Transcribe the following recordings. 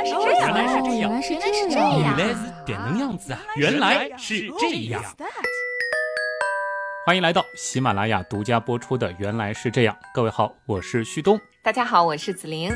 来是这样，原来是这样原来是原来是这这样样原来是点能样子啊！原来是这样。欢迎来到喜马拉雅独家播出的《原来是这样》。各位好，我是旭东。大家好，我是子玲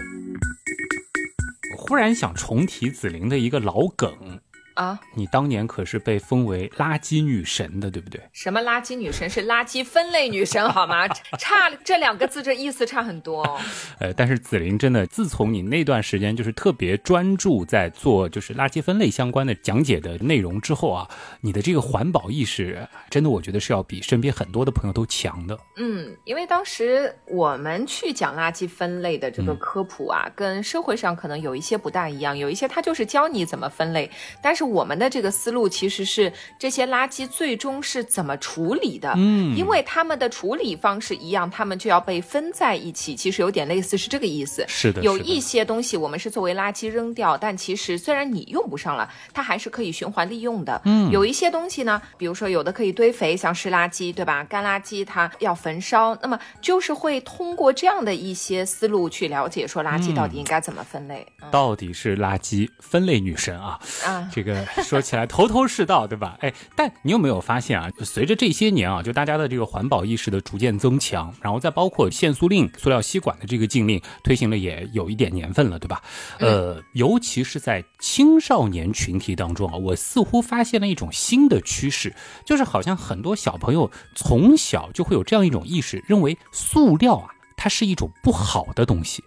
我忽然想重提子菱的一个老梗，啊。你当年可是被封为垃圾女神的，对不对？什么垃圾女神是垃圾分类女神好吗？差这两个字这意思差很多哦。呃，但是子玲真的，自从你那段时间就是特别专注在做就是垃圾分类相关的讲解的内容之后啊，你的这个环保意识真的我觉得是要比身边很多的朋友都强的。嗯，因为当时我们去讲垃圾分类的这个科普啊，跟社会上可能有一些不大一样，有一些它就是教你怎么分类，但是我们的这个思路其实是这些垃圾最终是怎么处理的。嗯因为他们的处理方式一样，他们就要被分在一起，其实有点类似是这个意思。是的，是的有一些东西我们是作为垃圾扔掉，但其实虽然你用不上了，它还是可以循环利用的。嗯有一些东西呢，比如说有的可以堆肥，像湿垃圾，对吧？干垃圾它要焚烧，那么就是会通过这样的一些思路去了解说垃圾到底应该怎么分类。嗯到底是垃圾分类女神啊！啊，这个说起来头头是道，对吧？哎，但你有没有发现啊？随着这些年啊，就大家的这个环保意识的逐渐增强，然后再包括限塑令、塑料吸管的这个禁令推行了也有一点年份了，对吧？呃，尤其是在青少年群体当中啊，我似乎发现了一种新的趋势，就是好像很多小朋友从小就会有这样一种意识，认为塑料啊。它是一种不好的东西，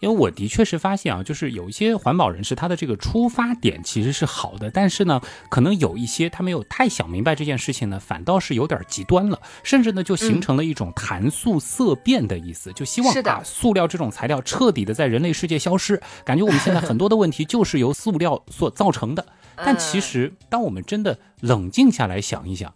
因为我的确是发现啊，就是有一些环保人士，他的这个出发点其实是好的，但是呢，可能有一些他没有太想明白这件事情呢，反倒是有点极端了，甚至呢就形成了一种谈塑色变的意思，就希望把塑料这种材料彻底的在人类世界消失，感觉我们现在很多的问题就是由塑料所造成的。但其实，当我们真的冷静下来想一想，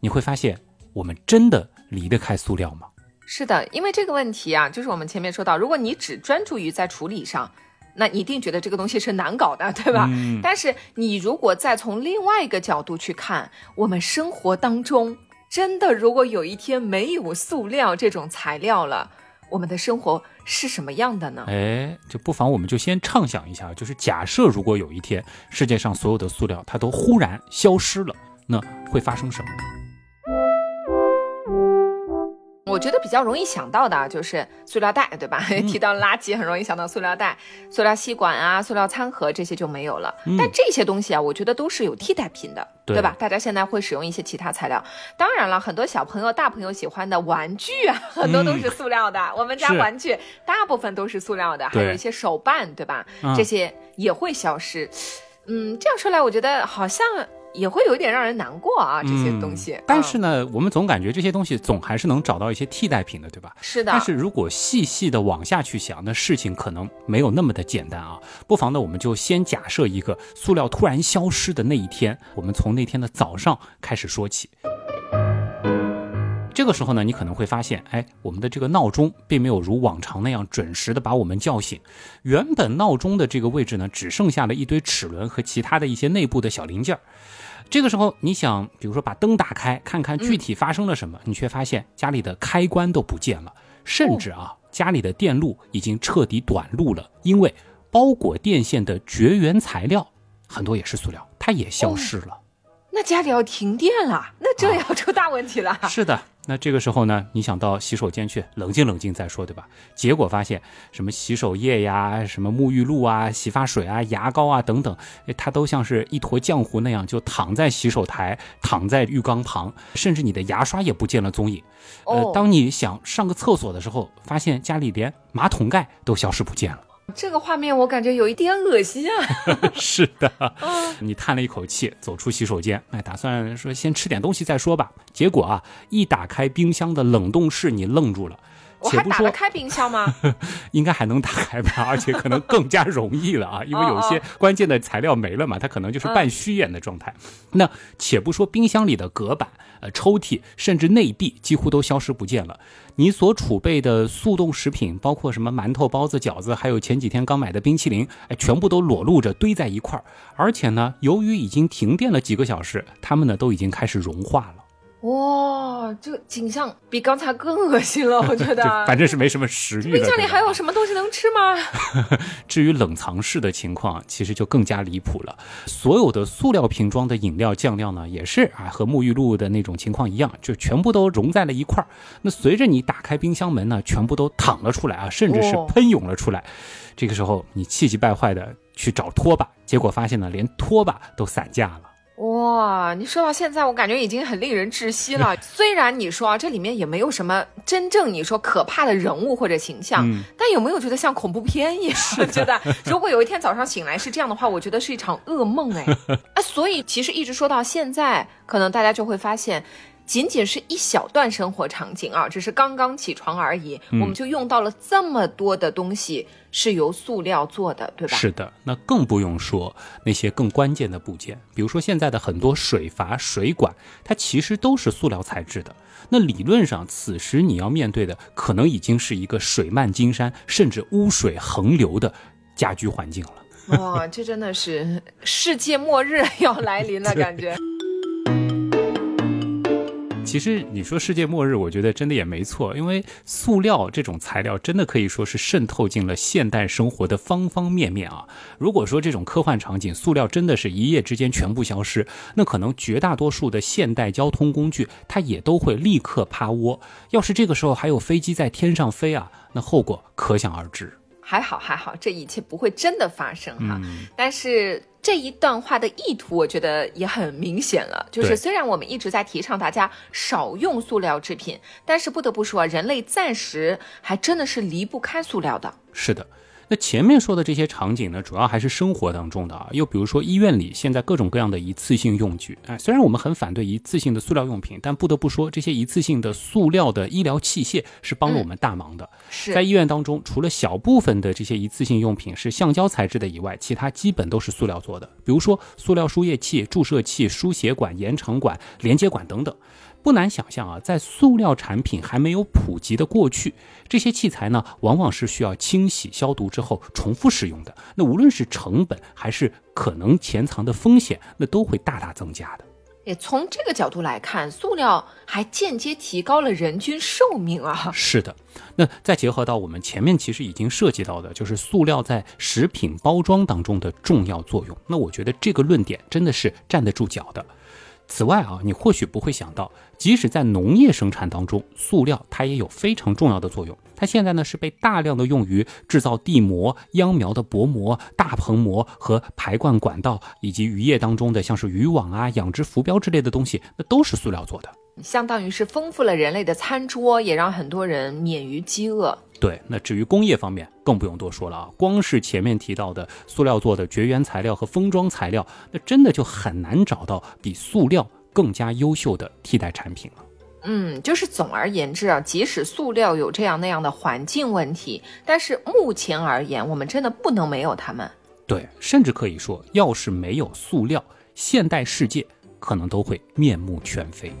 你会发现，我们真的离得开塑料吗？是的，因为这个问题啊，就是我们前面说到，如果你只专注于在处理上。那你一定觉得这个东西是难搞的，对吧？嗯但是你如果再从另外一个角度去看，我们生活当中真的，如果有一天没有塑料这种材料了，我们的生活是什么样的呢？哎，就不妨我们就先畅想一下，就是假设如果有一天世界上所有的塑料它都忽然消失了，那会发生什么？我觉得比较容易想到的啊就是塑料袋，对吧？提到垃圾，很容易想到塑料袋、塑料吸管啊、塑料餐盒这些就没有了。但这些东西啊，我觉得都是有替代品的，对对吧？大家现在会使用一些其他材料。当然了，很多小朋友、大朋友喜欢的玩具啊，很多都是塑料的。我们家玩具大部分都是塑料的，还有一些手办，对吧？嗯这些也会消失。嗯，这样说来，我觉得好像也会有点让人难过啊，这些东西。但是嗯、呢，我们总感觉这些东西总还是能找到一些替代品的，对吧？是的，但是如果细细的往下去想，那事情可能没有那么的简单啊。不妨呢，我们就先假设一个塑料突然消失的那一天，我们从那天的早上开始说起。这个时候呢，你可能会发现，哎，我们的这个闹钟并没有如往常那样准时的把我们叫醒。原本闹钟的这个位置呢，只剩下了一堆齿轮和其他的一些内部的小零件儿。这个时候，你想，比如说把灯打开，看看具体发生了什么，你却发现家里的开关都不见了，甚至啊，家里的电路已经彻底短路了，因为包裹电线的绝缘材料很多也是塑料，它也消失了。那家里要停电了，那这要出大问题了。是的，那这个时候呢，你想到洗手间去冷静冷静再说，对吧？结果发现什么洗手液呀、什么沐浴露啊、洗发水啊、牙膏啊等等，哎它都像是一坨浆糊那样，就躺在洗手台、躺在浴缸旁，甚至你的牙刷也不见了踪影。呃哦，当你想上个厕所的时候，发现家里连马桶盖都消失不见了。这个画面我感觉有一点恶心啊。是的，你叹了一口气，走出洗手间，哎，打算说先吃点东西再说吧。结果啊，一打开冰箱的冷冻室，你愣住了。我且不说还打得开冰箱吗？应该还能打开吧，而且可能更加容易了啊，因为有些关键的材料没了嘛，它可能就是半虚掩的状态。那且不说冰箱里的隔板、呃抽屉，甚至内壁几乎都消失不见了。你所储备的速冻食品，包括什么馒头、包子、饺子，还有前几天刚买的冰淇淋，哎，全部都裸露着堆在一块儿。而且呢，由于已经停电了几个小时，它们呢都已经开始融化了。哇，这个景象比刚才更恶心了，我觉得。反正是没什么食欲。冰箱里还有什么东西能吃吗？至于冷藏室的情况，其实就更加离谱了。所有的塑料瓶装的饮料、酱料呢，也是啊，和沐浴露的那种情况一样，就全部都融在了一块儿。那随着你打开冰箱门呢，全部都淌了出来啊，甚至是喷涌了出来。这个时候，你气急败坏的去找拖把，结果发现呢，连拖把都散架了。哇，你说到现在，我感觉已经很令人窒息了。虽然你说啊，这里面也没有什么真正你说可怕的人物或者形象，但有没有觉得像恐怖片一样？觉得如果有一天早上醒来是这样的话，我觉得是一场噩梦哎。啊，所以其实一直说到现在，可能大家就会发现。仅仅是一小段生活场景啊，只是刚刚起床而已，我们就用到了这么多的东西是由塑料做的，对吧？是的，那更不用说那些更关键的部件，比如说现在的很多水阀、水管，它其实都是塑料材质的。那理论上，此时你要面对的可能已经是一个水漫金山，甚至污水横流的家居环境了。哇，这真的是世界末日要来临了，感觉。其实你说世界末日，我觉得真的也没错，因为塑料这种材料真的可以说是渗透进了现代生活的方方面面啊。如果说这种科幻场景，塑料真的是一夜之间全部消失，那可能绝大多数的现代交通工具它也都会立刻趴窝。要是这个时候还有飞机在天上飞啊，那后果可想而知。还好还好，这一切不会真的发生哈。但是。这一段话的意图，我觉得也很明显了。就是虽然我们一直在提倡大家少用塑料制品，但是不得不说，人类暂时还真的是离不开塑料的。是的。那前面说的这些场景呢，主要还是生活当中的啊，又比如说医院里现在各种各样的一次性用具，哎，虽然我们很反对一次性的塑料用品，但不得不说，这些一次性的塑料的医疗器械是帮了我们大忙的。是在医院当中，除了小部分的这些一次性用品是橡胶材质的以外，其他基本都是塑料做的，比如说塑料输液器、注射器、输血管、延长管、连接管等等。不难想象啊，在塑料产品还没有普及的过去，这些器材呢，往往是需要清洗消毒之后重复使用的。那无论是成本还是可能潜藏的风险，那都会大大增加的。也从这个角度来看，塑料还间接提高了人均寿命啊。是的，那再结合到我们前面其实已经涉及到的，就是塑料在食品包装当中的重要作用。那我觉得这个论点真的是站得住脚的。此外啊，你或许不会想到，即使在农业生产当中，塑料它也有非常重要的作用。它现在呢是被大量的用于制造地膜、秧苗的薄膜、大棚膜和排灌管道，以及渔业当中的像是渔网啊、养殖浮标之类的东西，那都是塑料做的。相当于是丰富了人类的餐桌，也让很多人免于饥饿。对，那至于工业方面，更不用多说了啊。光是前面提到的塑料做的绝缘材料和封装材料，那真的就很难找到比塑料更加优秀的替代产品了。嗯，就是总而言之啊，即使塑料有这样那样的环境问题，但是目前而言，我们真的不能没有它们。对，甚至可以说，要是没有塑料，现代世界可能都会面目全非。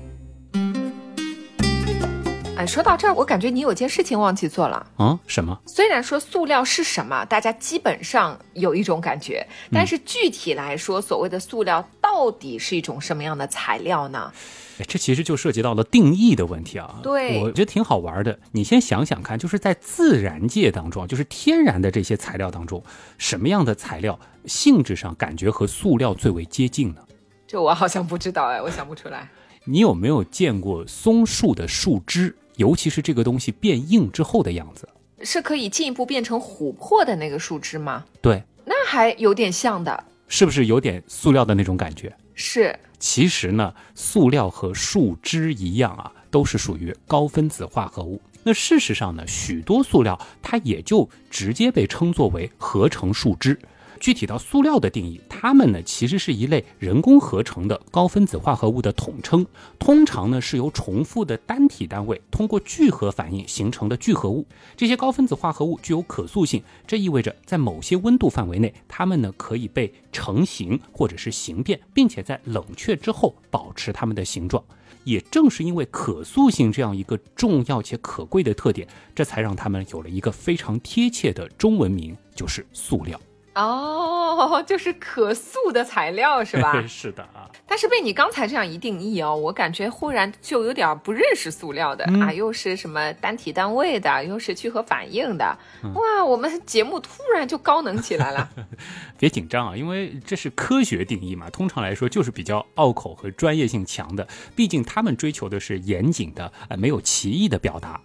哎，说到这儿，我感觉你有件事情忘记做了啊？什么？虽然说塑料是什么，大家基本上有一种感觉，但是具体来说，所谓的塑料到底是一种什么样的材料呢？哎，这其实就涉及到了定义的问题啊。对，我觉得挺好玩的。你先想想看，就是在自然界当中，就是天然的这些材料当中，什么样的材料性质上感觉和塑料最为接近呢？这我好像不知道哎，我想不出来。你有没有见过松树的树枝？尤其是这个东西变硬之后的样子，是可以进一步变成琥珀的那个树枝吗？对，那还有点像的，是不是有点塑料的那种感觉？是。其实呢，塑料和树枝一样啊，都是属于高分子化合物。那事实上呢，许多塑料它也就直接被称作为合成树脂。具体到塑料的定义，它们呢其实是一类人工合成的高分子化合物的统称，通常呢是由重复的单体单位通过聚合反应形成的聚合物。这些高分子化合物具有可塑性，这意味着在某些温度范围内，它们呢可以被成型或者是形变，并且在冷却之后保持它们的形状。也正是因为可塑性这样一个重要且可贵的特点，这才让它们有了一个非常贴切的中文名，就是塑料。哦，就是可塑的材料是吧？是的啊。但是被你刚才这样一定义哦，我感觉忽然就有点不认识塑料的啊，又是什么单体单位的，又是聚合反应的，哇，我们节目突然就高能起来了。别紧张啊，因为这是科学定义嘛，通常来说就是比较拗口和专业性强的，毕竟他们追求的是严谨的，呃，没有歧义的表达。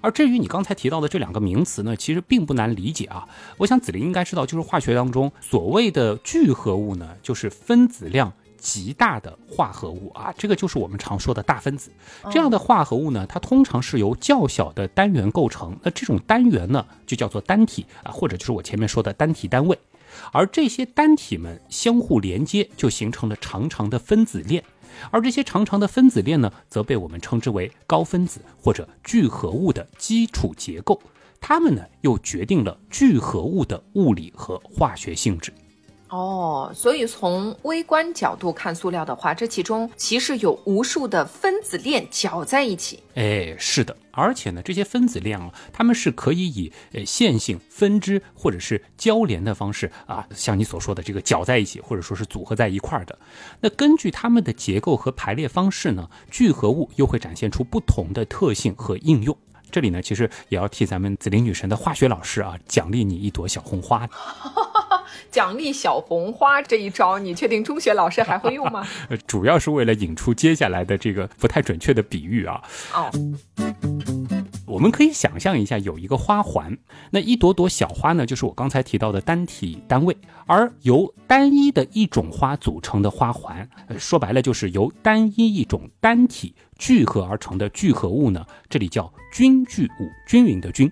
而至于你刚才提到的这两个名词呢，其实并不难理解啊。我想子林应该知道，就是化学当中所谓的聚合物呢，就是分子量极大的化合物啊，这个就是我们常说的大分子。这样的化合物呢，它通常是由较小的单元构成，那这种单元呢，就叫做单体啊，或者就是我前面说的单体单位。而这些单体们相互连接，就形成了长长的分子链。而这些长长的分子链呢，则被我们称之为高分子或者聚合物的基础结构。它们呢，又决定了聚合物的物理和化学性质。哦，所以从微观角度看塑料的话，这其中其实有无数的分子链搅在一起。哎，是的，而且呢，这些分子链啊，它们是可以以呃线性、分支或者是交联的方式啊，像你所说的这个搅在一起，或者说是组合在一块儿的。那根据它们的结构和排列方式呢，聚合物又会展现出不同的特性和应用。这里呢，其实也要替咱们紫菱女神的化学老师啊，奖励你一朵小红花。奖励小红花这一招，你确定中学老师还会用吗？主要是为了引出接下来的这个不太准确的比喻啊。哦，我们可以想象一下，有一个花环，那一朵朵小花呢，就是我刚才提到的单体单位，而由单一的一种花组成的花环，说白了就是由单一一种单体聚合而成的聚合物呢，这里叫均聚物，均匀的均。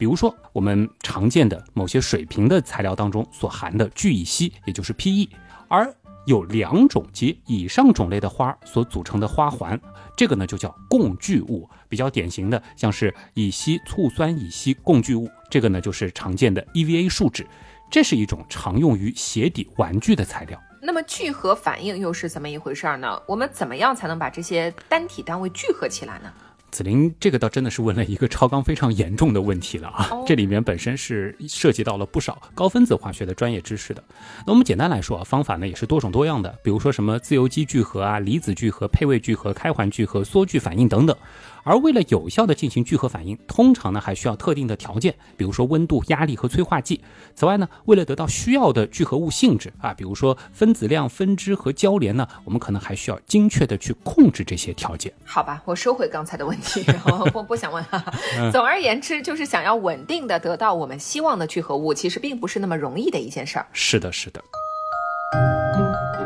比如说，我们常见的某些水平的材料当中所含的聚乙烯，也就是 PE，而有两种及以上种类的花所组成的花环，这个呢就叫共聚物。比较典型的像是乙烯醋酸乙烯共聚物，这个呢就是常见的 EVA 树脂，这是一种常用于鞋底玩具的材料。那么聚合反应又是怎么一回事儿呢？我们怎么样才能把这些单体单位聚合起来呢？子林，这个倒真的是问了一个超纲非常严重的问题了啊！这里面本身是涉及到了不少高分子化学的专业知识的。那我们简单来说啊，方法呢也是多种多样的，比如说什么自由基聚合啊、离子聚合、配位聚合、开环聚合、缩聚反应等等。而为了有效的进行聚合反应，通常呢还需要特定的条件，比如说温度、压力和催化剂。此外呢，为了得到需要的聚合物性质啊，比如说分子量、分支和交联呢，我们可能还需要精确的去控制这些条件。好吧，我收回刚才的问题，我不想问了。总而言之，就是想要稳定的得到我们希望的聚合物，其实并不是那么容易的一件事儿。是的，是的。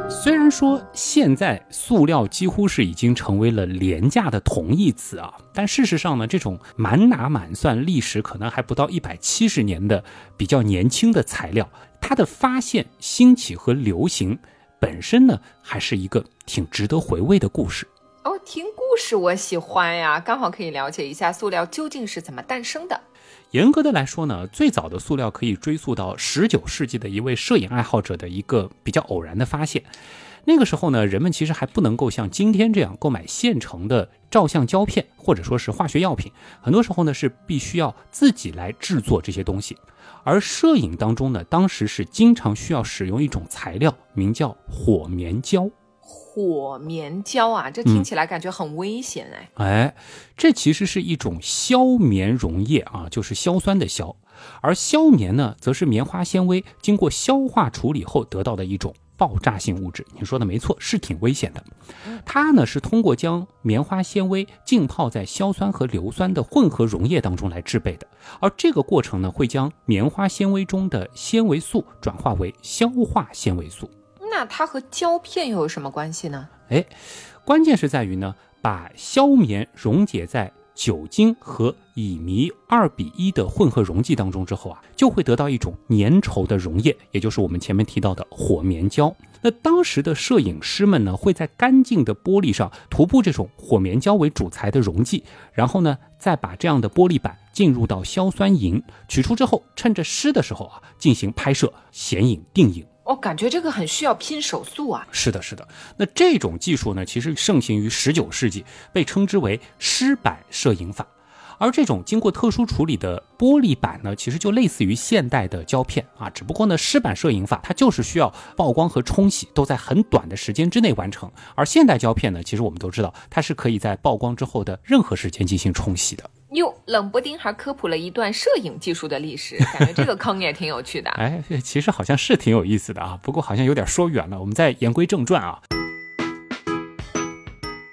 虽然说现在塑料几乎是已经成为了廉价的同义词啊，但事实上呢，这种满打满算历史可能还不到一百七十年的比较年轻的材料，它的发现、兴起和流行本身呢，还是一个挺值得回味的故事。哦，听故事我喜欢呀，刚好可以了解一下塑料究竟是怎么诞生的。严格的来说呢，最早的塑料可以追溯到十九世纪的一位摄影爱好者的一个比较偶然的发现。那个时候呢，人们其实还不能够像今天这样购买现成的照相胶片或者说是化学药品，很多时候呢是必须要自己来制作这些东西。而摄影当中呢，当时是经常需要使用一种材料，名叫火棉胶。火棉胶啊，这听起来感觉很危险哎。哎，这其实是一种硝棉溶液啊，就是硝酸的硝。而硝棉呢，则是棉花纤维经过消化处理后得到的一种爆炸性物质。你说的没错，是挺危险的。它呢是通过将棉花纤维浸泡在硝酸和硫酸的混合溶液当中来制备的。而这个过程呢，会将棉花纤维中的纤维素转化为消化纤维素。那它和胶片又有什么关系呢？哎，关键是在于呢，把硝棉溶解在酒精和乙醚二比一的混合溶剂当中之后啊，就会得到一种粘稠的溶液，也就是我们前面提到的火棉胶。那当时的摄影师们呢，会在干净的玻璃上涂布这种火棉胶为主材的溶剂，然后呢，再把这样的玻璃板进入到硝酸银，取出之后，趁着湿的时候啊，进行拍摄显影定影。我感觉这个很需要拼手速啊！是的，是的。那这种技术呢，其实盛行于十九世纪，被称之为湿板摄影法。而这种经过特殊处理的玻璃板呢，其实就类似于现代的胶片啊，只不过呢，湿版摄影法它就是需要曝光和冲洗都在很短的时间之内完成，而现代胶片呢，其实我们都知道它是可以在曝光之后的任何时间进行冲洗的。哟，冷不丁还科普了一段摄影技术的历史，感觉这个坑也挺有趣的。哎，其实好像是挺有意思的啊，不过好像有点说远了，我们再言归正传啊。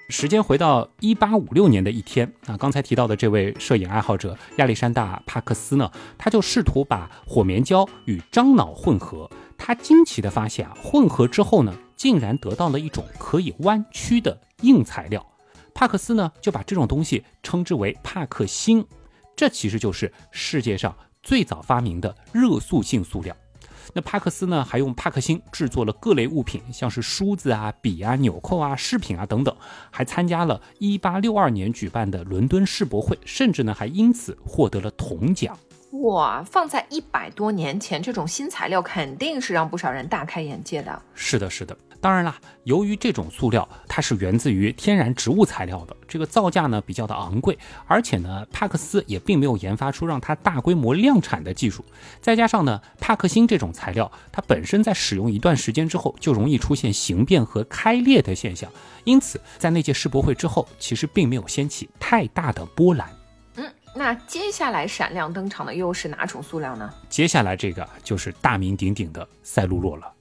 时间回到一八五六年的一天啊，刚才提到的这位摄影爱好者亚历山大·帕克斯呢，他就试图把火棉胶与樟脑混合。他惊奇地发现啊，混合之后呢，竟然得到了一种可以弯曲的硬材料。帕克斯呢，就把这种东西称之为帕克星。这其实就是世界上最早发明的热塑性塑料。那帕克斯呢，还用帕克星制作了各类物品，像是梳子啊、笔啊、纽扣啊、饰品啊等等，还参加了1862年举办的伦敦世博会，甚至呢还因此获得了铜奖。哇，放在一百多年前，这种新材料肯定是让不少人大开眼界的。是的，是的。当然啦，由于这种塑料它是源自于天然植物材料的，这个造价呢比较的昂贵，而且呢，帕克斯也并没有研发出让它大规模量产的技术。再加上呢，帕克星这种材料，它本身在使用一段时间之后就容易出现形变和开裂的现象，因此在那届世博会之后，其实并没有掀起太大的波澜。嗯，那接下来闪亮登场的又是哪种塑料呢？接下来这个就是大名鼎鼎的赛璐珞了。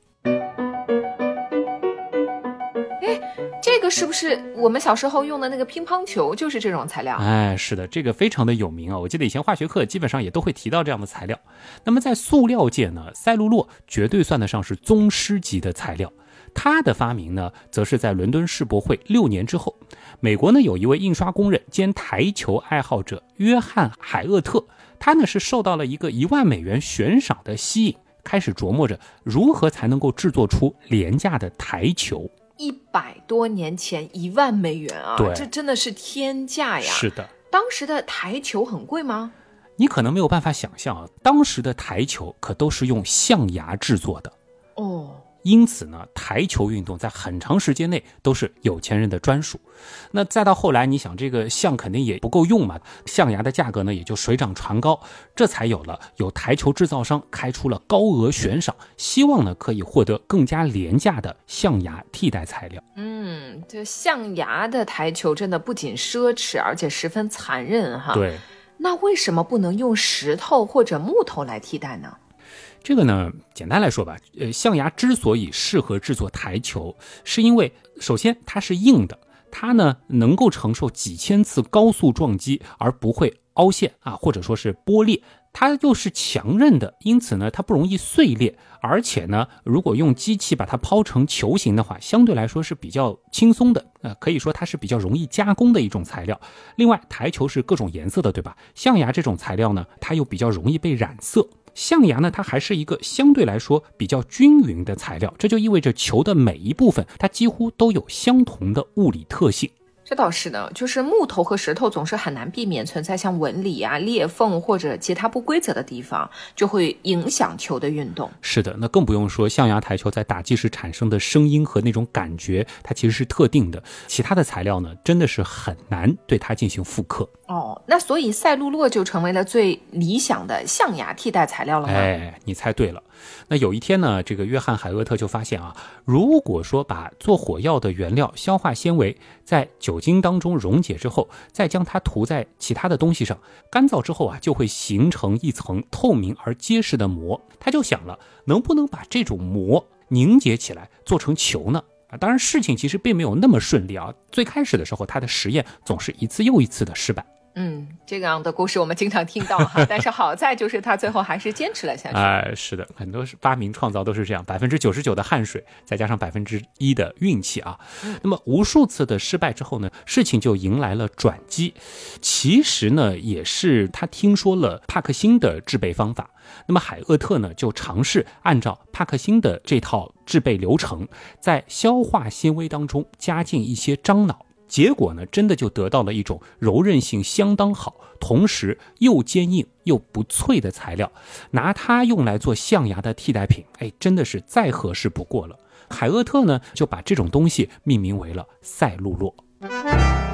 是不是我们小时候用的那个乒乓球就是这种材料？哎，是的，这个非常的有名啊！我记得以前化学课基本上也都会提到这样的材料。那么在塑料界呢，赛璐珞绝对算得上是宗师级的材料。它的发明呢，则是在伦敦世博会六年之后。美国呢有一位印刷工人兼台球爱好者约翰海厄特，他呢是受到了一个一万美元悬赏的吸引，开始琢磨着如何才能够制作出廉价的台球。一百多年前，一万美元啊！这真的是天价呀！是的，当时的台球很贵吗？你可能没有办法想象啊，当时的台球可都是用象牙制作的哦。因此呢，台球运动在很长时间内都是有钱人的专属。那再到后来，你想这个象肯定也不够用嘛，象牙的价格呢也就水涨船高，这才有了有台球制造商开出了高额悬赏，希望呢可以获得更加廉价的象牙替代材料。嗯，这象牙的台球真的不仅奢侈，而且十分残忍哈。对，那为什么不能用石头或者木头来替代呢？这个呢，简单来说吧，呃，象牙之所以适合制作台球，是因为首先它是硬的，它呢能够承受几千次高速撞击而不会凹陷啊，或者说是剥裂。它又是强韧的，因此呢它不容易碎裂，而且呢，如果用机器把它抛成球形的话，相对来说是比较轻松的。呃，可以说它是比较容易加工的一种材料。另外，台球是各种颜色的，对吧？象牙这种材料呢，它又比较容易被染色。象牙呢，它还是一个相对来说比较均匀的材料，这就意味着球的每一部分它几乎都有相同的物理特性。这倒是的，就是木头和石头总是很难避免存在像纹理啊、裂缝或者其他不规则的地方，就会影响球的运动。是的，那更不用说象牙台球在打击时产生的声音和那种感觉，它其实是特定的。其他的材料呢，真的是很难对它进行复刻。哦，那所以赛璐珞就成为了最理想的象牙替代材料了吗？哎，你猜对了。那有一天呢，这个约翰海厄特就发现啊，如果说把做火药的原料硝化纤维在酒精当中溶解之后，再将它涂在其他的东西上，干燥之后啊，就会形成一层透明而结实的膜。他就想了，能不能把这种膜凝结起来做成球呢？啊，当然事情其实并没有那么顺利啊。最开始的时候，他的实验总是一次又一次的失败。嗯，这样的故事我们经常听到哈，但是好在就是他最后还是坚持了下去。哎，是的，很多是发明创造都是这样，百分之九十九的汗水，再加上百分之一的运气啊。那么无数次的失败之后呢，事情就迎来了转机。其实呢，也是他听说了帕克星的制备方法，那么海厄特呢就尝试按照帕克星的这套制备流程，在消化纤维当中加进一些樟脑。结果呢，真的就得到了一种柔韧性相当好，同时又坚硬又不脆的材料，拿它用来做象牙的替代品，哎，真的是再合适不过了。海厄特呢，就把这种东西命名为了赛璐珞。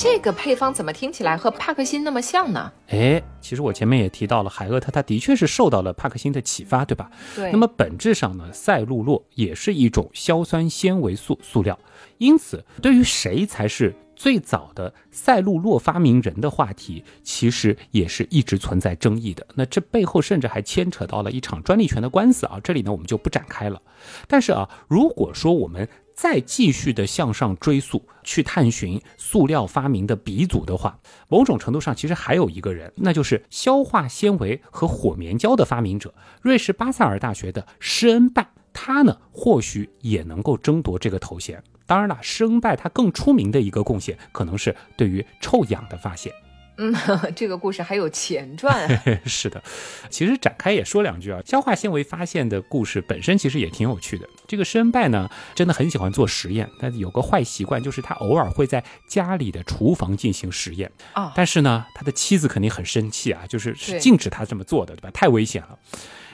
这个配方怎么听起来和帕克辛那么像呢？哎，其实我前面也提到了，海厄特他的确是受到了帕克辛的启发，对吧？对。那么本质上呢，赛璐珞也是一种硝酸纤维素塑料，因此对于谁才是最早的赛璐珞发明人的话题，其实也是一直存在争议的。那这背后甚至还牵扯到了一场专利权的官司啊，这里呢我们就不展开了。但是啊，如果说我们再继续的向上追溯，去探寻塑料发明的鼻祖的话，某种程度上其实还有一个人，那就是消化纤维和火棉胶的发明者——瑞士巴塞尔大学的施恩拜。他呢，或许也能够争夺这个头衔。当然了，施恩拜他更出名的一个贡献，可能是对于臭氧的发现。嗯，这个故事还有前传。是的，其实展开也说两句啊。消化纤维发现的故事本身其实也挺有趣的。这个施恩拜呢，真的很喜欢做实验，但有个坏习惯，就是他偶尔会在家里的厨房进行实验啊。但是呢，他的妻子肯定很生气啊，就是是禁止他这么做的，对吧？太危险了。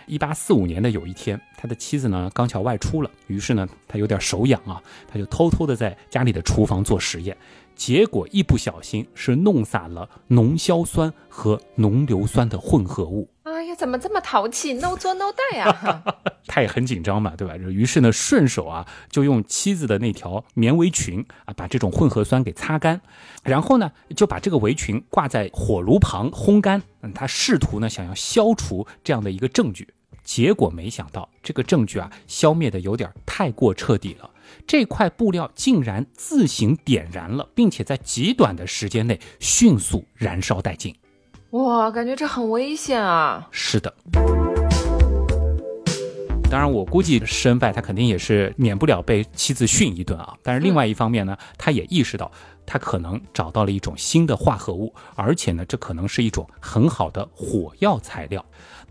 一八四五年的有一天，他的妻子呢刚巧外出了，于是呢他有点手痒啊，他就偷偷的在家里的厨房做实验。结果一不小心是弄洒了浓硝酸和浓硫酸的混合物。哎呀，怎么这么淘气？No 做 No 带呀！他也很紧张嘛，对吧？于是呢，顺手啊就用妻子的那条棉围裙啊把这种混合酸给擦干，然后呢就把这个围裙挂在火炉旁烘干。嗯，他试图呢想要消除这样的一个证据，结果没想到这个证据啊消灭的有点太过彻底了。这块布料竟然自行点燃了，并且在极短的时间内迅速燃烧殆尽。哇，感觉这很危险啊！是的。当然，我估计施恩拜他肯定也是免不了被妻子训一顿啊。但是另外一方面呢，他也意识到他可能找到了一种新的化合物，而且呢，这可能是一种很好的火药材料。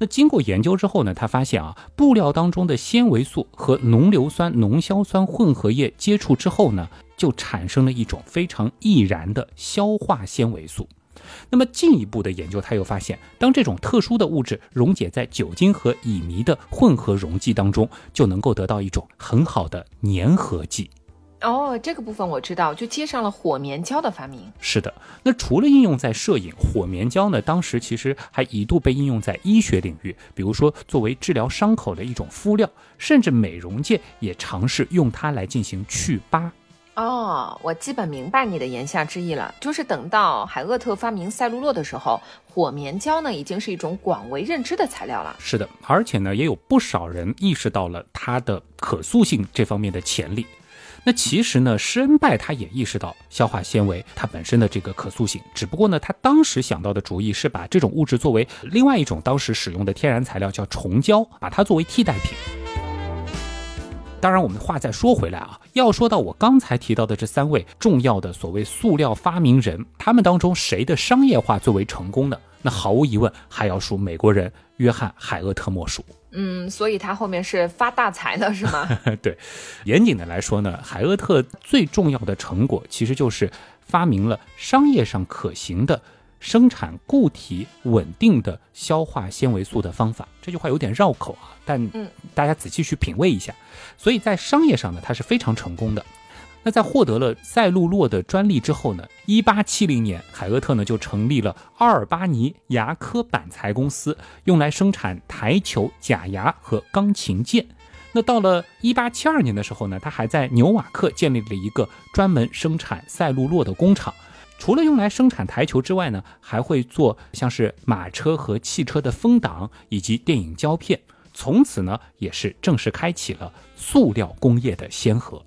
那经过研究之后呢，他发现啊，布料当中的纤维素和浓硫酸、浓硝酸混合液接触之后呢，就产生了一种非常易燃的消化纤维素。那么进一步的研究，他又发现，当这种特殊的物质溶解在酒精和乙醚的混合溶剂当中，就能够得到一种很好的粘合剂。哦，这个部分我知道，就接上了火棉胶的发明。是的，那除了应用在摄影，火棉胶呢，当时其实还一度被应用在医学领域，比如说作为治疗伤口的一种敷料，甚至美容界也尝试用它来进行去疤。哦，我基本明白你的言下之意了，就是等到海厄特发明赛璐珞的时候，火棉胶呢已经是一种广为认知的材料了。是的，而且呢，也有不少人意识到了它的可塑性这方面的潜力。那其实呢，施恩拜他也意识到消化纤维它本身的这个可塑性，只不过呢，他当时想到的主意是把这种物质作为另外一种当时使用的天然材料叫虫胶，把它作为替代品。当然，我们话再说回来啊，要说到我刚才提到的这三位重要的所谓塑料发明人，他们当中谁的商业化最为成功呢？那毫无疑问还要数美国人约翰·海厄特莫属。嗯，所以他后面是发大财了，是吗？对，严谨的来说呢，海厄特最重要的成果其实就是发明了商业上可行的生产固体稳定的消化纤维素的方法。这句话有点绕口啊，但大家仔细去品味一下。所以在商业上呢，它是非常成功的。那在获得了赛璐珞的专利之后呢，一八七零年，海厄特呢就成立了阿尔巴尼牙科板材公司，用来生产台球、假牙和钢琴键。那到了一八七二年的时候呢，他还在纽瓦克建立了一个专门生产赛璐珞的工厂。除了用来生产台球之外呢，还会做像是马车和汽车的风挡以及电影胶片。从此呢，也是正式开启了塑料工业的先河。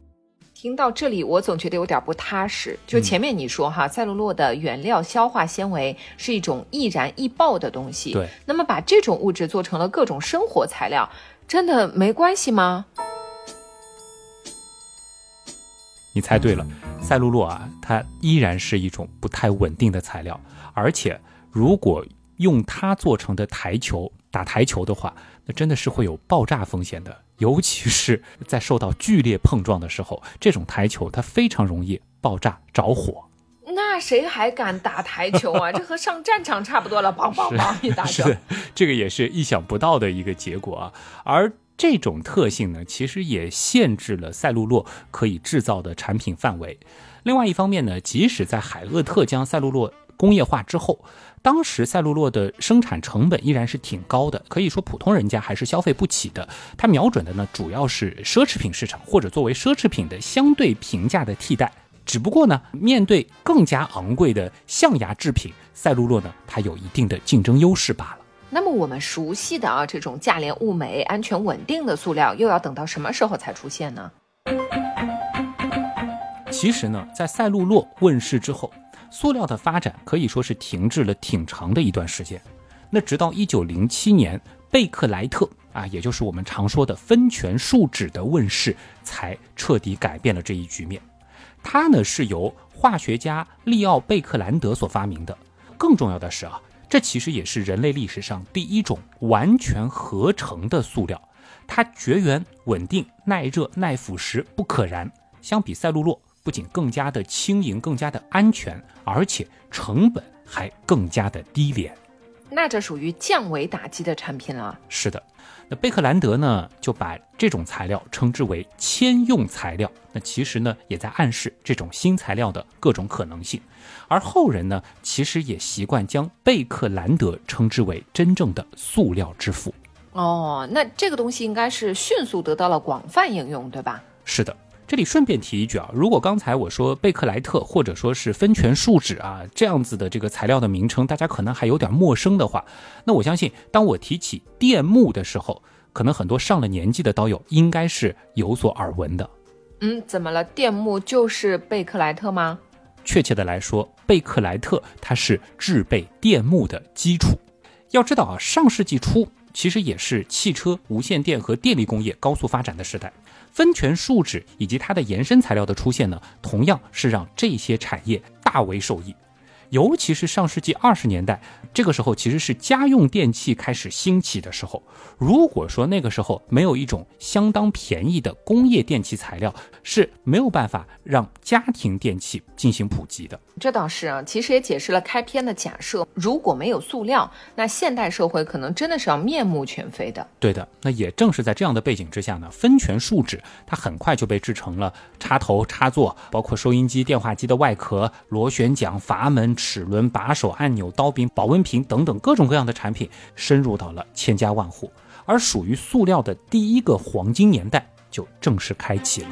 听到这里，我总觉得有点不踏实。就前面你说哈，赛璐珞的原料消化纤维是一种易燃易爆的东西。对，那么把这种物质做成了各种生活材料，真的没关系吗？你猜对了，赛璐珞啊，它依然是一种不太稳定的材料，而且如果用它做成的台球打台球的话，那真的是会有爆炸风险的。尤其是在受到剧烈碰撞的时候，这种台球它非常容易爆炸着火。那谁还敢打台球啊？这和上战场差不多了，梆梆梆一打是，这个也是意想不到的一个结果啊。而这种特性呢，其实也限制了赛璐珞可以制造的产品范围。另外一方面呢，即使在海厄特将赛璐珞工业化之后，当时赛璐珞的生产成本依然是挺高的，可以说普通人家还是消费不起的。它瞄准的呢，主要是奢侈品市场，或者作为奢侈品的相对平价的替代。只不过呢，面对更加昂贵的象牙制品，赛璐珞呢，它有一定的竞争优势罢了。那么我们熟悉的啊，这种价廉物美、安全稳定的塑料，又要等到什么时候才出现呢？其实呢，在赛璐珞问世之后，塑料的发展可以说是停滞了挺长的一段时间。那直到一九零七年，贝克莱特啊，也就是我们常说的酚醛树脂的问世，才彻底改变了这一局面。它呢是由化学家利奥贝克兰德所发明的。更重要的是啊，这其实也是人类历史上第一种完全合成的塑料。它绝缘、稳定、耐热、耐腐蚀、不可燃。相比赛璐珞，不仅更加的轻盈、更加的安全，而且成本还更加的低廉。那这属于降维打击的产品了。是的。那贝克兰德呢，就把这种材料称之为千用材料。那其实呢，也在暗示这种新材料的各种可能性。而后人呢，其实也习惯将贝克兰德称之为真正的塑料之父。哦，那这个东西应该是迅速得到了广泛应用，对吧？是的。这里顺便提一句啊，如果刚才我说贝克莱特或者说是酚醛树脂啊这样子的这个材料的名称，大家可能还有点陌生的话，那我相信当我提起电木的时候，可能很多上了年纪的刀友应该是有所耳闻的。嗯，怎么了？电木就是贝克莱特吗？确切的来说，贝克莱特它是制备电木的基础。要知道啊，上世纪初其实也是汽车、无线电和电力工业高速发展的时代。分权树脂以及它的延伸材料的出现呢，同样是让这些产业大为受益。尤其是上世纪二十年代，这个时候其实是家用电器开始兴起的时候。如果说那个时候没有一种相当便宜的工业电器材料，是没有办法让家庭电器进行普及的。这倒是啊，其实也解释了开篇的假设：如果没有塑料，那现代社会可能真的是要面目全非的。对的，那也正是在这样的背景之下呢，分权树脂它很快就被制成了插头、插座，包括收音机、电话机的外壳、螺旋桨、阀门。齿轮、把手、按钮、刀柄、保温瓶等等各种各样的产品深入到了千家万户，而属于塑料的第一个黄金年代就正式开启了。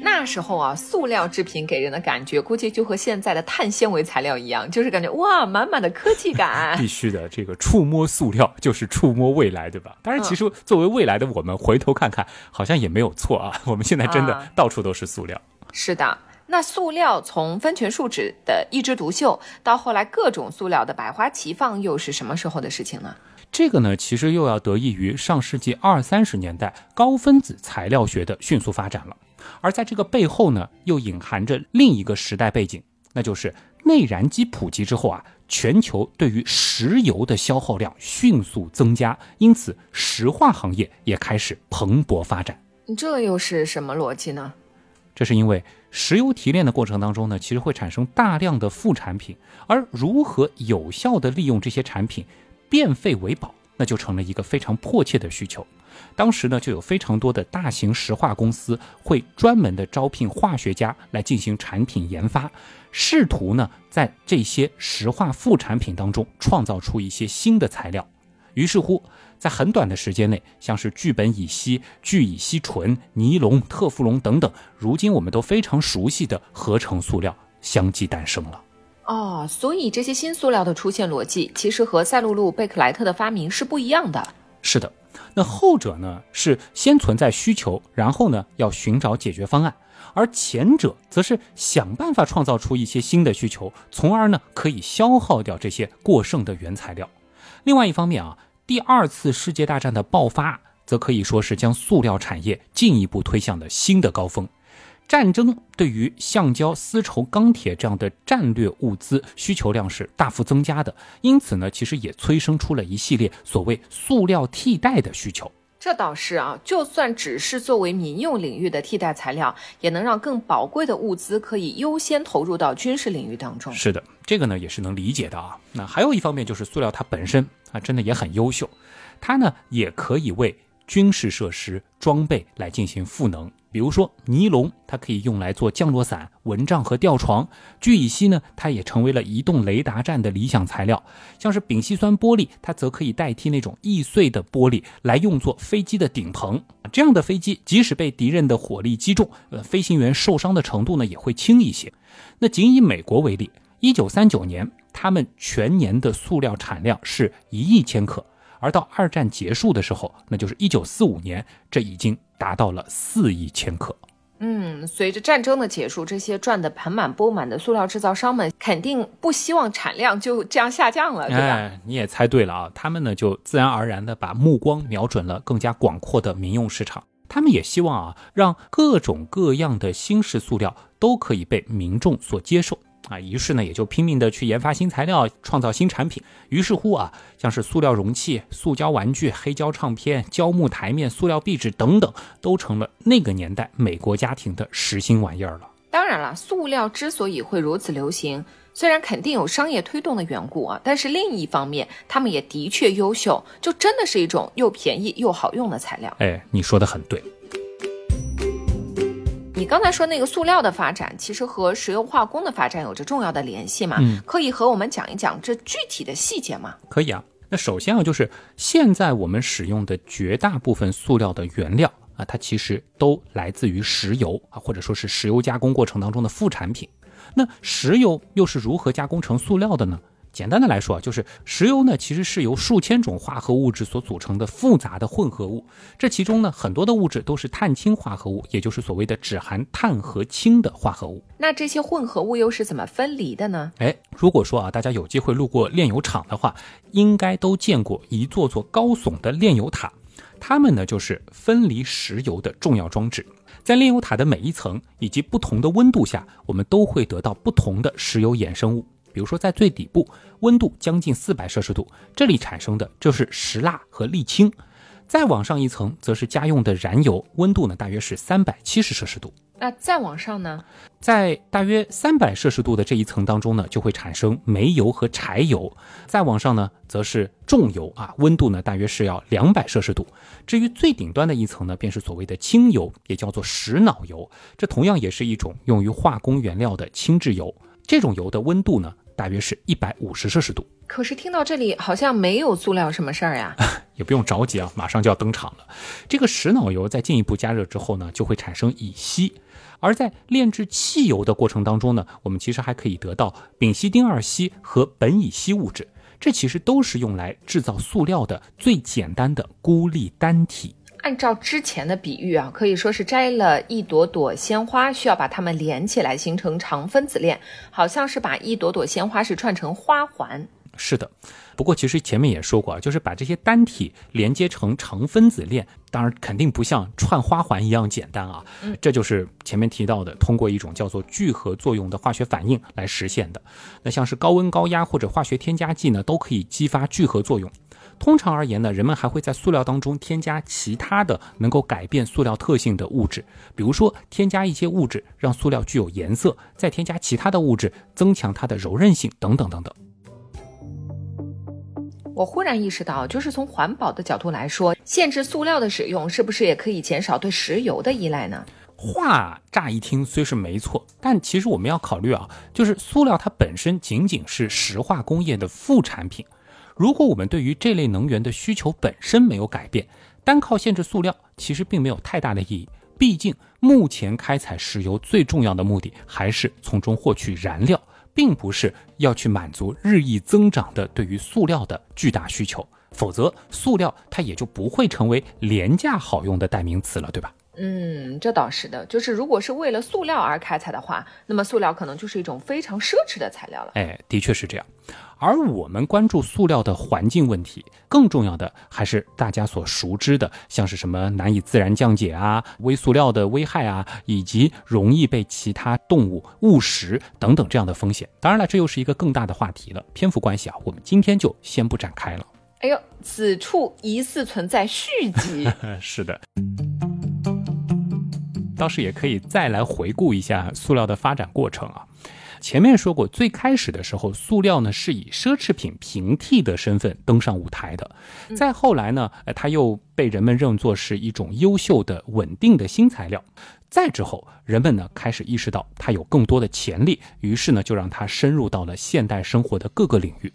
那时候啊，塑料制品给人的感觉估计就和现在的碳纤维材料一样，就是感觉哇，满满的科技感。必须的，这个触摸塑料就是触摸未来，对吧？当然，其实作为未来的我们，回头看看，好像也没有错啊。我们现在真的到处都是塑料。是的。那塑料从酚醛树脂的一枝独秀，到后来各种塑料的百花齐放，又是什么时候的事情呢？这个呢，其实又要得益于上世纪二三十年代高分子材料学的迅速发展了。而在这个背后呢，又隐含着另一个时代背景，那就是内燃机普及之后啊，全球对于石油的消耗量迅速增加，因此石化行业也开始蓬勃发展。这又是什么逻辑呢？这是因为石油提炼的过程当中呢，其实会产生大量的副产品，而如何有效的利用这些产品，变废为宝，那就成了一个非常迫切的需求。当时呢，就有非常多的大型石化公司会专门的招聘化学家来进行产品研发，试图呢在这些石化副产品当中创造出一些新的材料。于是乎。在很短的时间内，像是聚苯乙烯、聚乙烯醇、尼龙、特氟龙等等，如今我们都非常熟悉的合成塑料相继诞生了。哦，所以这些新塑料的出现逻辑，其实和赛璐璐、贝克莱特的发明是不一样的。是的，那后者呢是先存在需求，然后呢要寻找解决方案，而前者则是想办法创造出一些新的需求，从而呢可以消耗掉这些过剩的原材料。另外一方面啊。第二次世界大战的爆发，则可以说是将塑料产业进一步推向了新的高峰。战争对于橡胶、丝绸、钢铁这样的战略物资需求量是大幅增加的，因此呢，其实也催生出了一系列所谓塑料替代的需求。这倒是啊，就算只是作为民用领域的替代材料，也能让更宝贵的物资可以优先投入到军事领域当中。是的，这个呢也是能理解的啊。那还有一方面就是塑料它本身啊，真的也很优秀，它呢也可以为军事设施装备来进行赋能。比如说尼龙，它可以用来做降落伞、蚊帐和吊床；聚乙烯呢，它也成为了移动雷达站的理想材料。像是丙烯酸玻璃，它则可以代替那种易碎的玻璃来用作飞机的顶棚。这样的飞机，即使被敌人的火力击中，呃，飞行员受伤的程度呢也会轻一些。那仅以美国为例，一九三九年，他们全年的塑料产量是一亿千克。而到二战结束的时候，那就是一九四五年，这已经达到了四亿千克。嗯，随着战争的结束，这些赚得盆满钵满的塑料制造商们肯定不希望产量就这样下降了，对吧？哎，你也猜对了啊，他们呢就自然而然地把目光瞄准了更加广阔的民用市场。他们也希望啊，让各种各样的新式塑料都可以被民众所接受。啊，于是呢，也就拼命的去研发新材料，创造新产品。于是乎啊，像是塑料容器、塑胶玩具、黑胶唱片、胶木台面、塑料壁纸等等，都成了那个年代美国家庭的实心玩意儿了。当然了，塑料之所以会如此流行，虽然肯定有商业推动的缘故啊，但是另一方面，他们也的确优秀，就真的是一种又便宜又好用的材料。哎，你说的很对。你刚才说那个塑料的发展，其实和石油化工的发展有着重要的联系嘛？嗯，可以和我们讲一讲这具体的细节吗？可以啊。那首先啊，就是现在我们使用的绝大部分塑料的原料啊，它其实都来自于石油啊，或者说是石油加工过程当中的副产品。那石油又是如何加工成塑料的呢？简单的来说啊，就是石油呢，其实是由数千种化合物质所组成的复杂的混合物。这其中呢，很多的物质都是碳氢化合物，也就是所谓的只含碳和氢的化合物。那这些混合物又是怎么分离的呢？哎，如果说啊，大家有机会路过炼油厂的话，应该都见过一座座高耸的炼油塔，它们呢就是分离石油的重要装置。在炼油塔的每一层以及不同的温度下，我们都会得到不同的石油衍生物。比如说，在最底部，温度将近四百摄氏度，这里产生的就是石蜡和沥青；再往上一层，则是家用的燃油，温度呢大约是三百七十摄氏度。那再往上呢？在大约三百摄氏度的这一层当中呢，就会产生煤油和柴油；再往上呢，则是重油啊，温度呢大约是要两百摄氏度。至于最顶端的一层呢，便是所谓的轻油，也叫做石脑油，这同样也是一种用于化工原料的轻质油。这种油的温度呢？大约是一百五十摄氏度，可是听到这里好像没有塑料什么事儿呀？也不用着急啊，马上就要登场了。这个石脑油在进一步加热之后呢，就会产生乙烯，而在炼制汽油的过程当中呢，我们其实还可以得到丙烯丁二烯和苯乙烯物质，这其实都是用来制造塑料的最简单的孤立单体。按照之前的比喻啊，可以说是摘了一朵朵鲜花，需要把它们连起来形成长分子链，好像是把一朵朵鲜花是串成花环。是的，不过其实前面也说过啊，就是把这些单体连接成长分子链，当然肯定不像串花环一样简单啊。这就是前面提到的，通过一种叫做聚合作用的化学反应来实现的。那像是高温高压或者化学添加剂呢，都可以激发聚合作用。通常而言呢，人们还会在塑料当中添加其他的能够改变塑料特性的物质，比如说添加一些物质让塑料具有颜色，再添加其他的物质增强它的柔韧性等等等等。我忽然意识到，就是从环保的角度来说，限制塑料的使用是不是也可以减少对石油的依赖呢？话乍一听虽是没错，但其实我们要考虑啊，就是塑料它本身仅仅是石化工业的副产品。如果我们对于这类能源的需求本身没有改变，单靠限制塑料其实并没有太大的意义。毕竟目前开采石油最重要的目的还是从中获取燃料，并不是要去满足日益增长的对于塑料的巨大需求。否则，塑料它也就不会成为廉价好用的代名词了，对吧？嗯，这倒是的。就是如果是为了塑料而开采的话，那么塑料可能就是一种非常奢侈的材料了。哎，的确是这样。而我们关注塑料的环境问题，更重要的还是大家所熟知的，像是什么难以自然降解啊、微塑料的危害啊，以及容易被其他动物误食等等这样的风险。当然了，这又是一个更大的话题了。篇幅关系啊，我们今天就先不展开了。哎呦，此处疑似存在续集。是的。倒是也可以再来回顾一下塑料的发展过程啊。前面说过，最开始的时候，塑料呢是以奢侈品平替的身份登上舞台的。再后来呢，它又被人们认作是一种优秀的、稳定的新材料。再之后，人们呢开始意识到它有更多的潜力，于是呢就让它深入到了现代生活的各个领域。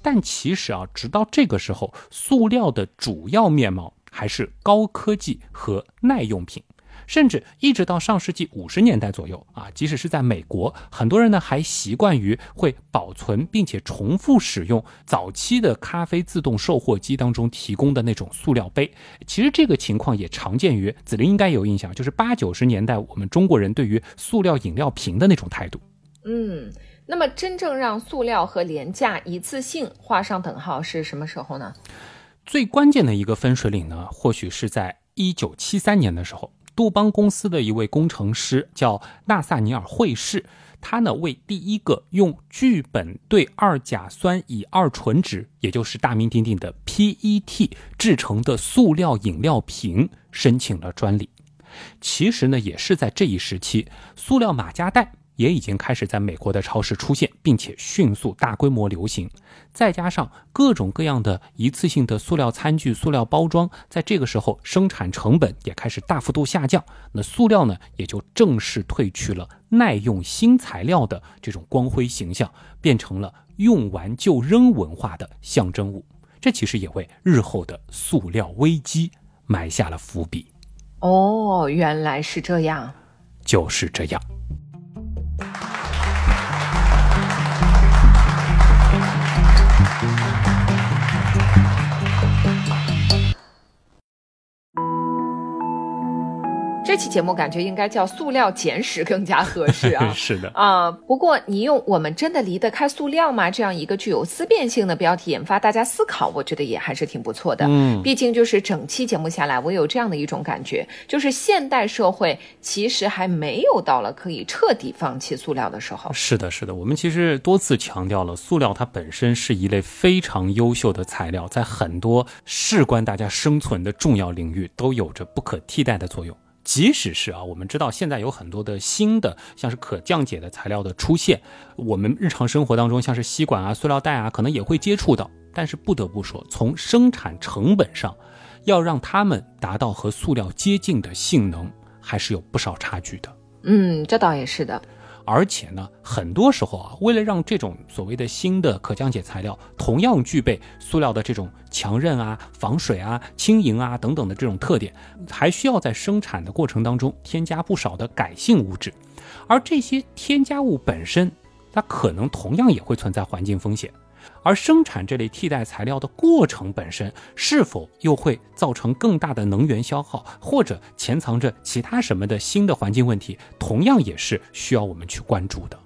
但其实啊，直到这个时候，塑料的主要面貌还是高科技和耐用品。甚至一直到上世纪五十年代左右啊，即使是在美国，很多人呢还习惯于会保存并且重复使用早期的咖啡自动售货机当中提供的那种塑料杯。其实这个情况也常见于子林应该有印象，就是八九十年代我们中国人对于塑料饮料瓶的那种态度。嗯，那么真正让塑料和廉价一次性画上等号是什么时候呢？最关键的一个分水岭呢，或许是在一九七三年的时候。杜邦公司的一位工程师叫纳萨尼尔惠士，他呢为第一个用聚苯对二甲酸乙二醇酯，也就是大名鼎鼎的 PET 制成的塑料饮料瓶申请了专利。其实呢，也是在这一时期，塑料马夹袋。也已经开始在美国的超市出现，并且迅速大规模流行。再加上各种各样的一次性的塑料餐具、塑料包装，在这个时候生产成本也开始大幅度下降。那塑料呢，也就正式褪去了耐用新材料的这种光辉形象，变成了用完就扔文化的象征物。这其实也为日后的塑料危机埋下了伏笔。哦，原来是这样，就是这样。这期节目感觉应该叫“塑料简史”更加合适啊！是的啊，不过你用“我们真的离得开塑料吗”这样一个具有思辨性的标题引发大家思考，我觉得也还是挺不错的。嗯，毕竟就是整期节目下来，我有这样的一种感觉，就是现代社会其实还没有到了可以彻底放弃塑料的时候。是的，是的，我们其实多次强调了，塑料它本身是一类非常优秀的材料，在很多事关大家生存的重要领域都有着不可替代的作用。即使是啊，我们知道现在有很多的新的像是可降解的材料的出现，我们日常生活当中像是吸管啊、塑料袋啊，可能也会接触到。但是不得不说，从生产成本上，要让它们达到和塑料接近的性能，还是有不少差距的。嗯，这倒也是的。而且呢，很多时候啊，为了让这种所谓的新的可降解材料同样具备塑料的这种强韧啊、防水啊、轻盈啊等等的这种特点，还需要在生产的过程当中添加不少的改性物质，而这些添加物本身，它可能同样也会存在环境风险。而生产这类替代材料的过程本身，是否又会造成更大的能源消耗，或者潜藏着其他什么的新的环境问题，同样也是需要我们去关注的。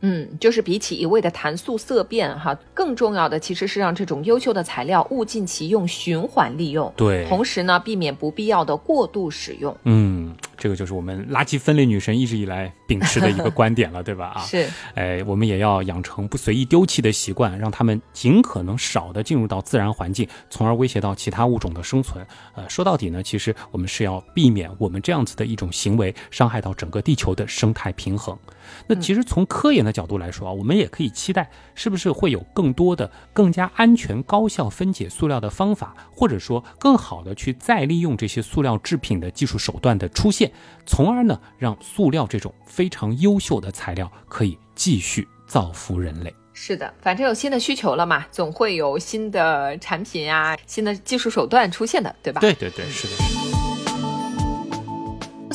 嗯，就是比起一味的谈素色变，哈，更重要的其实是让这种优秀的材料物尽其用，循环利用。对，同时呢，避免不必要的过度使用。嗯，这个就是我们垃圾分类女神一直以来秉持的一个观点了，对吧？啊，是。哎，我们也要养成不随意丢弃的习惯，让他们尽可能少的进入到自然环境，从而威胁到其他物种的生存。呃，说到底呢，其实我们是要避免我们这样子的一种行为伤害到整个地球的生态平衡。那其实从科研的角度来说啊，我们也可以期待，是不是会有更多的、更加安全、高效分解塑料的方法，或者说更好的去再利用这些塑料制品的技术手段的出现，从而呢，让塑料这种非常优秀的材料可以继续造福人类。是的，反正有新的需求了嘛，总会有新的产品啊、新的技术手段出现的，对吧？对对对，是的。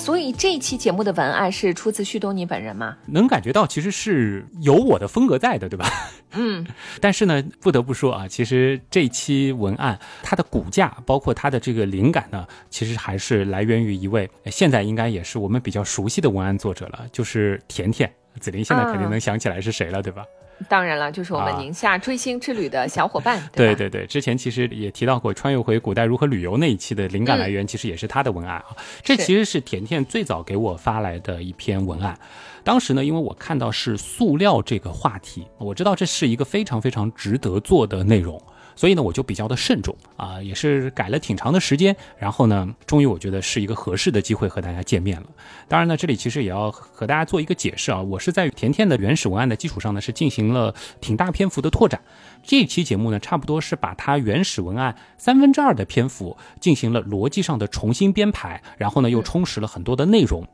所以这一期节目的文案是出自旭东你本人吗？能感觉到其实是有我的风格在的，对吧？嗯。但是呢，不得不说啊，其实这期文案它的骨架，包括它的这个灵感呢，其实还是来源于一位现在应该也是我们比较熟悉的文案作者了，就是甜甜。子林现在肯定能想起来是谁了，对吧？当然了，就是我们宁夏追星之旅的小伙伴。对对对，之前其实也提到过穿越回古代如何旅游那一期的灵感来源，其实也是他的文案啊。这其实是甜甜最早给我发来的一篇文案。当时呢，因为我看到是塑料这个话题，我知道这是一个非常非常值得做的内容，所以呢，我就比较的慎重啊，也是改了挺长的时间，然后呢，终于我觉得是一个合适的机会和大家见面了。当然呢，这里其实也要和大家做一个解释啊，我是在甜甜的原始文案的基础上呢，是进行了挺大篇幅的拓展。这期节目呢，差不多是把它原始文案三分之二的篇幅进行了逻辑上的重新编排，然后呢，又充实了很多的内容。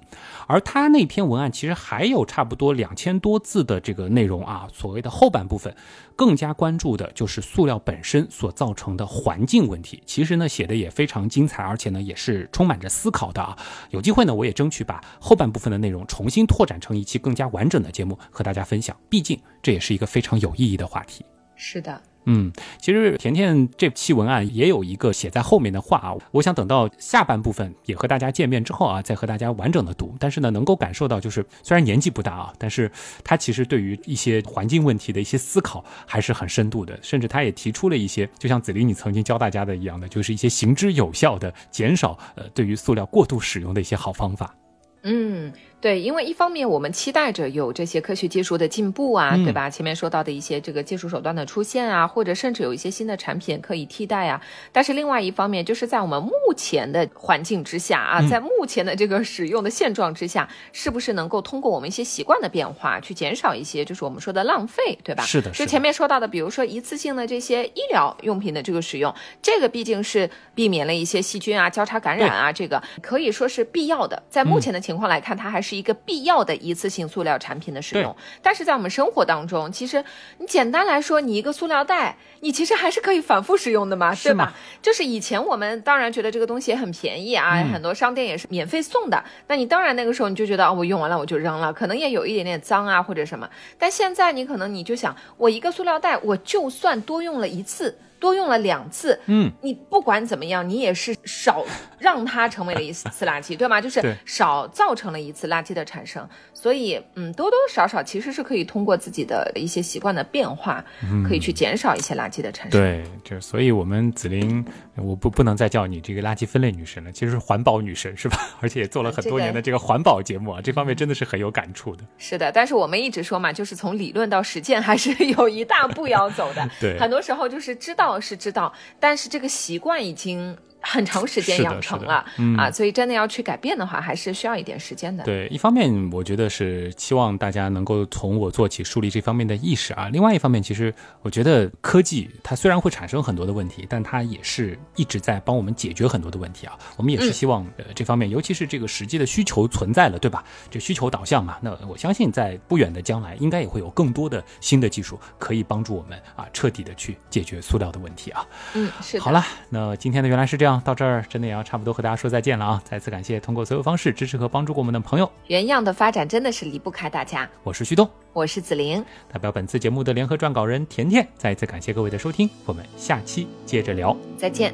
而他那篇文案其实还有差不多两千多字的这个内容啊，所谓的后半部分，更加关注的就是塑料本身所造成的环境问题。其实呢，写的也非常精彩，而且呢，也是充满着思考的啊。有机会呢，我也争取把后半部分的内容重新拓展成一期更加完整的节目和大家分享。毕竟这也是一个非常有意义的话题。是的，嗯，其实甜甜这期文案也有一个写在后面的话啊，我想等到下半部分也和大家见面之后啊，再和大家完整的读。但是呢，能够感受到，就是虽然年纪不大啊，但是他其实对于一些环境问题的一些思考还是很深度的，甚至他也提出了一些，就像子林你曾经教大家的一样的，就是一些行之有效的减少呃对于塑料过度使用的一些好方法。嗯。对，因为一方面我们期待着有这些科学技术的进步啊，对吧？前面说到的一些这个技术手段的出现啊，或者甚至有一些新的产品可以替代啊。但是另外一方面，就是在我们目前的环境之下啊，在目前的这个使用的现状之下，是不是能够通过我们一些习惯的变化，去减少一些就是我们说的浪费，对吧？是的，就前面说到的，比如说一次性的这些医疗用品的这个使用，这个毕竟是避免了一些细菌啊交叉感染啊，这个可以说是必要的。在目前的情况来看，它还是一个必要的一次性塑料产品的使用，但是在我们生活当中，其实你简单来说，你一个塑料袋，你其实还是可以反复使用的嘛，对吧？就是以前我们当然觉得这个东西也很便宜啊，很多商店也是免费送的，那你当然那个时候你就觉得哦，我用完了我就扔了，可能也有一点点脏啊或者什么，但现在你可能你就想，我一个塑料袋，我就算多用了一次。多用了两次，嗯，你不管怎么样，你也是少让它成为了一次垃圾，对吗？就是少造成了一次垃圾的产生。所以，嗯，多多少少其实是可以通过自己的一些习惯的变化，可以去减少一些垃圾的产生。对，就所以我们紫菱，我不不能再叫你这个垃圾分类女神了，其实是环保女神，是吧？而且也做了很多年的这个环保节目啊，这方面真的是很有感触的。是的，但是我们一直说嘛，就是从理论到实践还是有一大步要走的。对，很多时候就是知道是知道，但是这个习惯已经。很长时间养成了啊，所以真的要去改变的话，还是需要一点时间的。对，一方面我觉得是希望大家能够从我做起，树立这方面的意识啊。另外一方面，其实我觉得科技它虽然会产生很多的问题，但它也是一直在帮我们解决很多的问题啊。我们也是希望呃这方面，尤其是这个实际的需求存在了，对吧？这需求导向嘛，那我相信在不远的将来，应该也会有更多的新的技术可以帮助我们啊，彻底的去解决塑料的问题啊。嗯，是。好了，那今天的原来是这样。到这儿真的也要差不多和大家说再见了啊！再次感谢通过所有方式支持和帮助过我们的朋友。原样的发展真的是离不开大家。我是旭东，我是子玲，代表本次节目的联合撰稿人甜甜，再一次感谢各位的收听，我们下期接着聊，再见。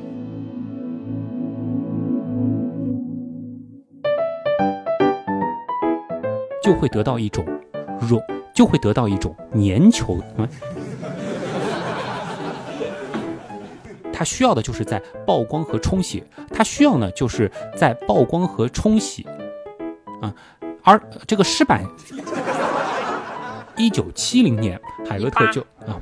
就会得到一种弱，就会得到一种粘球。它需要的就是在曝光和冲洗，它需要呢就是在曝光和冲洗，啊，而这个湿板，一九七零年海格特就啊。